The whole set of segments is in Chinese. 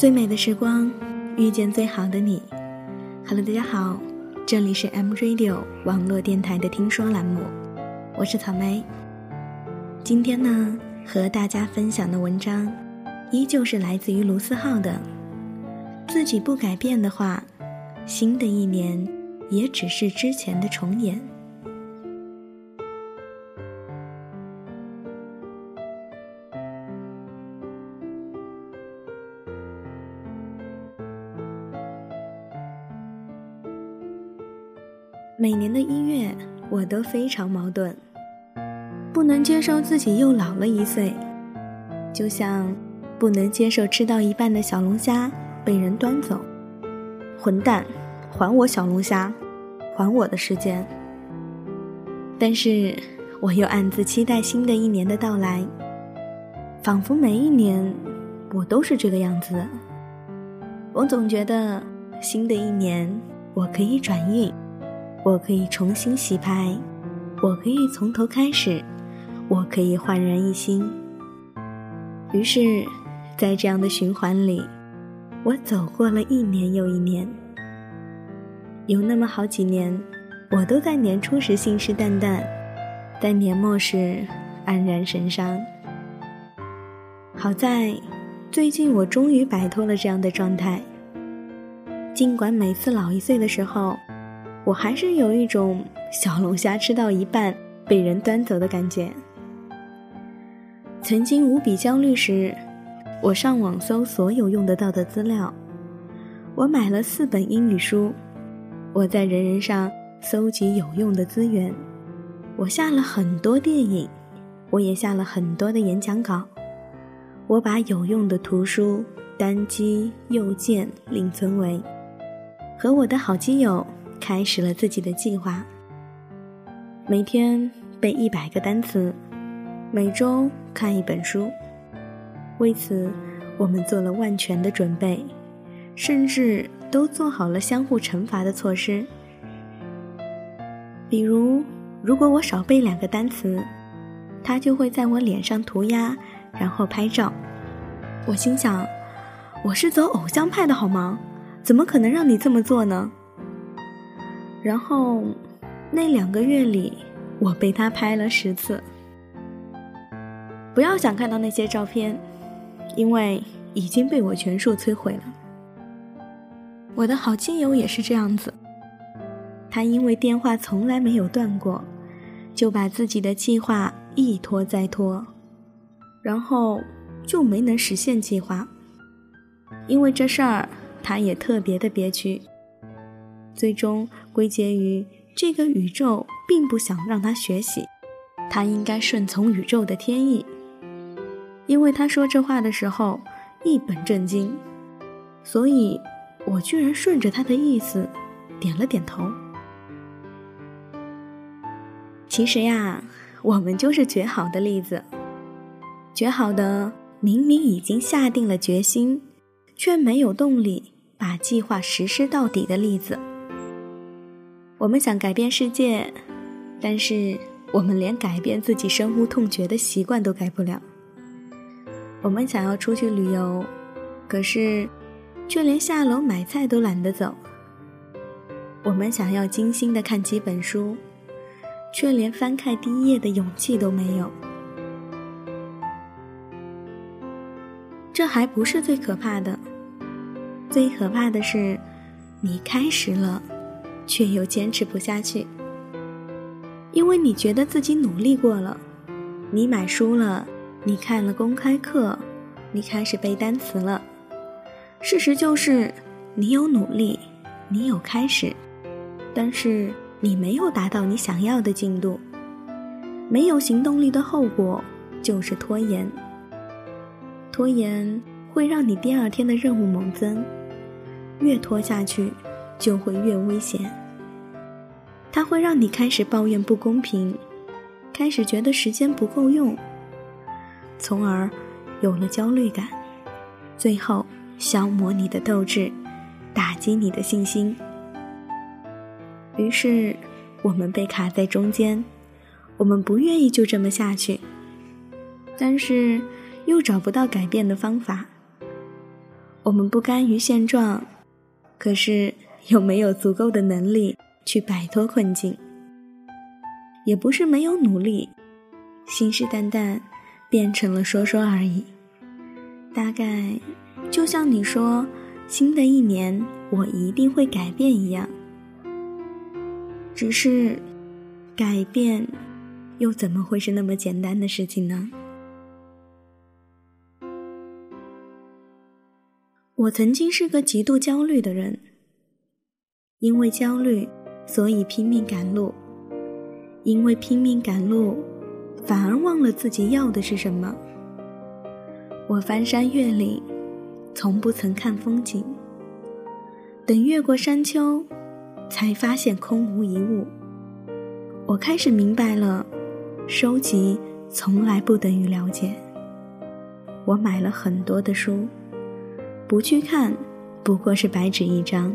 最美的时光，遇见最好的你。Hello，大家好，这里是 M Radio 网络电台的听说栏目，我是草莓。今天呢，和大家分享的文章，依旧是来自于卢思浩的。自己不改变的话，新的一年也只是之前的重演。每年的一月，我都非常矛盾，不能接受自己又老了一岁，就像不能接受吃到一半的小龙虾被人端走。混蛋，还我小龙虾，还我的时间。但是我又暗自期待新的一年的到来，仿佛每一年我都是这个样子。我总觉得新的一年我可以转运。我可以重新洗牌，我可以从头开始，我可以焕然一新。于是，在这样的循环里，我走过了一年又一年。有那么好几年，我都在年初时信誓旦旦，在年末时黯然神伤。好在，最近我终于摆脱了这样的状态。尽管每次老一岁的时候，我还是有一种小龙虾吃到一半被人端走的感觉。曾经无比焦虑时，我上网搜所有用得到的资料，我买了四本英语书，我在人人上搜集有用的资源，我下了很多电影，我也下了很多的演讲稿，我把有用的图书单击右键另存为，和我的好基友。开始了自己的计划。每天背一百个单词，每周看一本书。为此，我们做了万全的准备，甚至都做好了相互惩罚的措施。比如，如果我少背两个单词，他就会在我脸上涂鸦，然后拍照。我心想，我是走偶像派的好吗？怎么可能让你这么做呢？然后，那两个月里，我被他拍了十次。不要想看到那些照片，因为已经被我全数摧毁了。我的好基友也是这样子，他因为电话从来没有断过，就把自己的计划一拖再拖，然后就没能实现计划。因为这事儿，他也特别的憋屈。最终归结于这个宇宙并不想让他学习，他应该顺从宇宙的天意。因为他说这话的时候一本正经，所以我居然顺着他的意思点了点头。其实呀，我们就是绝好的例子，绝好的明明已经下定了决心，却没有动力把计划实施到底的例子。我们想改变世界，但是我们连改变自己深恶痛绝的习惯都改不了。我们想要出去旅游，可是却连下楼买菜都懒得走。我们想要精心的看几本书，却连翻开第一页的勇气都没有。这还不是最可怕的，最可怕的是，你开始了。却又坚持不下去，因为你觉得自己努力过了，你买书了，你看了公开课，你开始背单词了。事实就是，你有努力，你有开始，但是你没有达到你想要的进度。没有行动力的后果就是拖延，拖延会让你第二天的任务猛增，越拖下去。就会越危险。它会让你开始抱怨不公平，开始觉得时间不够用，从而有了焦虑感，最后消磨你的斗志，打击你的信心。于是，我们被卡在中间，我们不愿意就这么下去，但是又找不到改变的方法。我们不甘于现状，可是又没有足够的能力去摆脱困境。也不是没有努力，信誓旦旦变成了说说而已。大概就像你说，新的一年我一定会改变一样。只是，改变，又怎么会是那么简单的事情呢？我曾经是个极度焦虑的人，因为焦虑，所以拼命赶路。因为拼命赶路，反而忘了自己要的是什么。我翻山越岭，从不曾看风景。等越过山丘，才发现空无一物。我开始明白了，收集从来不等于了解。我买了很多的书，不去看，不过是白纸一张。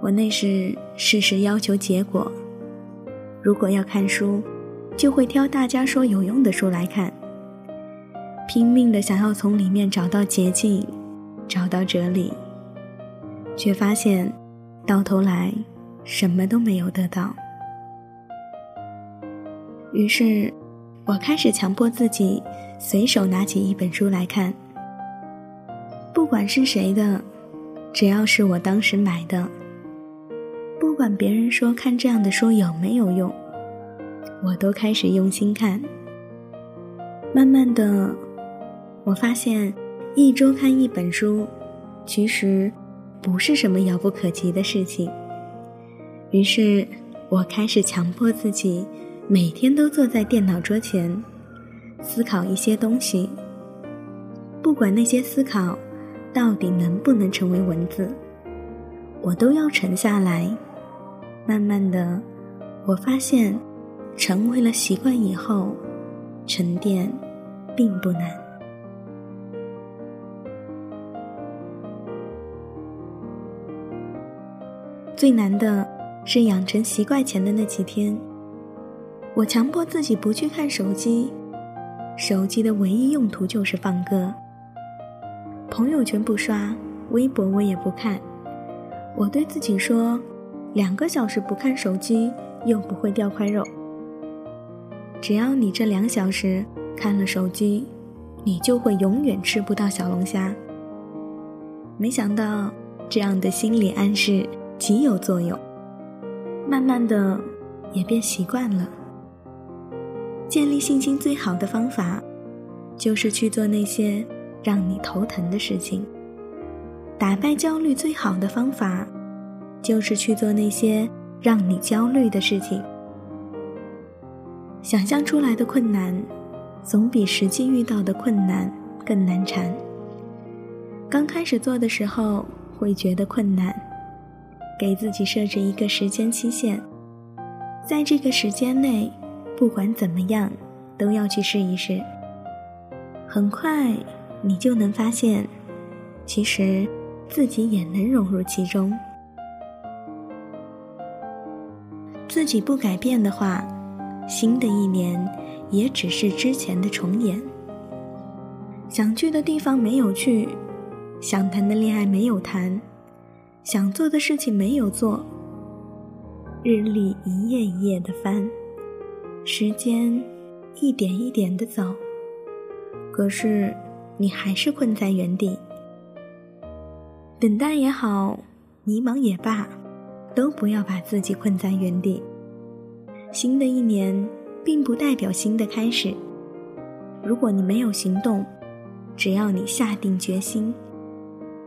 我那时事事要求结果。如果要看书，就会挑大家说有用的书来看，拼命的想要从里面找到捷径，找到哲理，却发现到头来什么都没有得到。于是，我开始强迫自己随手拿起一本书来看，不管是谁的，只要是我当时买的。不管别人说看这样的书有没有用，我都开始用心看。慢慢的，我发现一周看一本书，其实不是什么遥不可及的事情。于是，我开始强迫自己每天都坐在电脑桌前，思考一些东西。不管那些思考到底能不能成为文字，我都要沉下来。慢慢的，我发现，成为了习惯以后，沉淀并不难。最难的是养成习惯前的那几天，我强迫自己不去看手机，手机的唯一用途就是放歌。朋友圈不刷，微博我也不看，我对自己说。两个小时不看手机，又不会掉块肉。只要你这两小时看了手机，你就会永远吃不到小龙虾。没想到这样的心理暗示极有作用，慢慢的也变习惯了。建立信心最好的方法，就是去做那些让你头疼的事情。打败焦虑最好的方法。就是去做那些让你焦虑的事情。想象出来的困难，总比实际遇到的困难更难缠。刚开始做的时候会觉得困难，给自己设置一个时间期限，在这个时间内，不管怎么样，都要去试一试。很快，你就能发现，其实自己也能融入其中。自己不改变的话，新的一年也只是之前的重演。想去的地方没有去，想谈的恋爱没有谈，想做的事情没有做。日历一页一页的翻，时间一点一点的走，可是你还是困在原地。等待也好，迷茫也罢。都不要把自己困在原地。新的一年并不代表新的开始。如果你没有行动，只要你下定决心，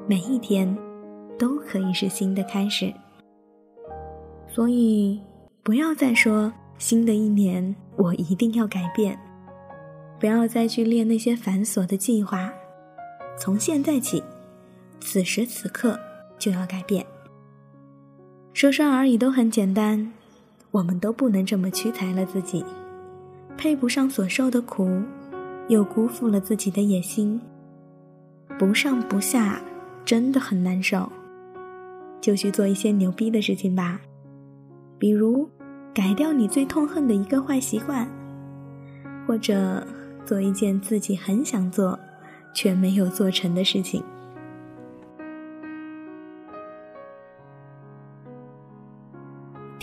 每一天都可以是新的开始。所以，不要再说新的一年我一定要改变，不要再去列那些繁琐的计划。从现在起，此时此刻就要改变。说说而已，都很简单。我们都不能这么屈才了自己，配不上所受的苦，又辜负了自己的野心。不上不下，真的很难受。就去做一些牛逼的事情吧，比如改掉你最痛恨的一个坏习惯，或者做一件自己很想做却没有做成的事情。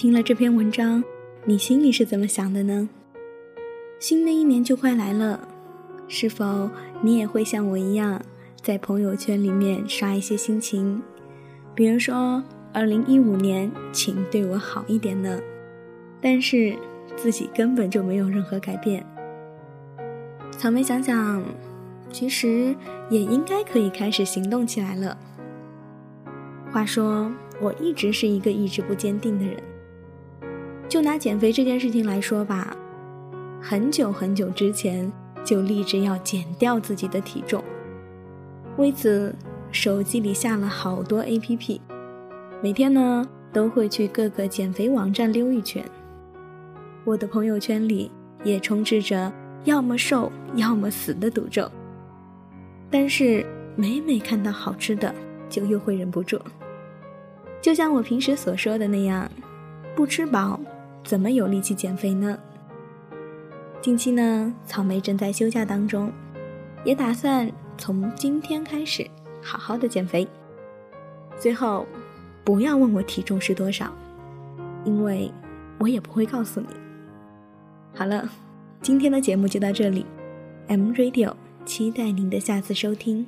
听了这篇文章，你心里是怎么想的呢？新的一年就快来了，是否你也会像我一样，在朋友圈里面刷一些心情，比如说“二零一五年，请对我好一点”呢？但是自己根本就没有任何改变。草莓想想，其实也应该可以开始行动起来了。话说，我一直是一个意志不坚定的人。就拿减肥这件事情来说吧，很久很久之前就立志要减掉自己的体重，为此手机里下了好多 APP，每天呢都会去各个减肥网站溜一圈。我的朋友圈里也充斥着要么瘦要么死的赌咒，但是每每看到好吃的，就又会忍不住。就像我平时所说的那样，不吃饱，怎么有力气减肥呢？近期呢，草莓正在休假当中，也打算从今天开始好好的减肥。最后，不要问我体重是多少，因为我也不会告诉你。好了，今天的节目就到这里，M Radio 期待您的下次收听。